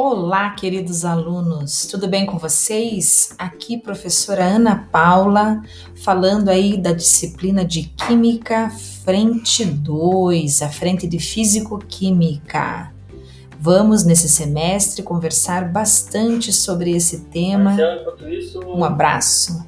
Olá, queridos alunos, tudo bem com vocês? Aqui, professora Ana Paula, falando aí da disciplina de Química Frente 2, a frente de Físico-Química. Vamos, nesse semestre, conversar bastante sobre esse tema. Um abraço.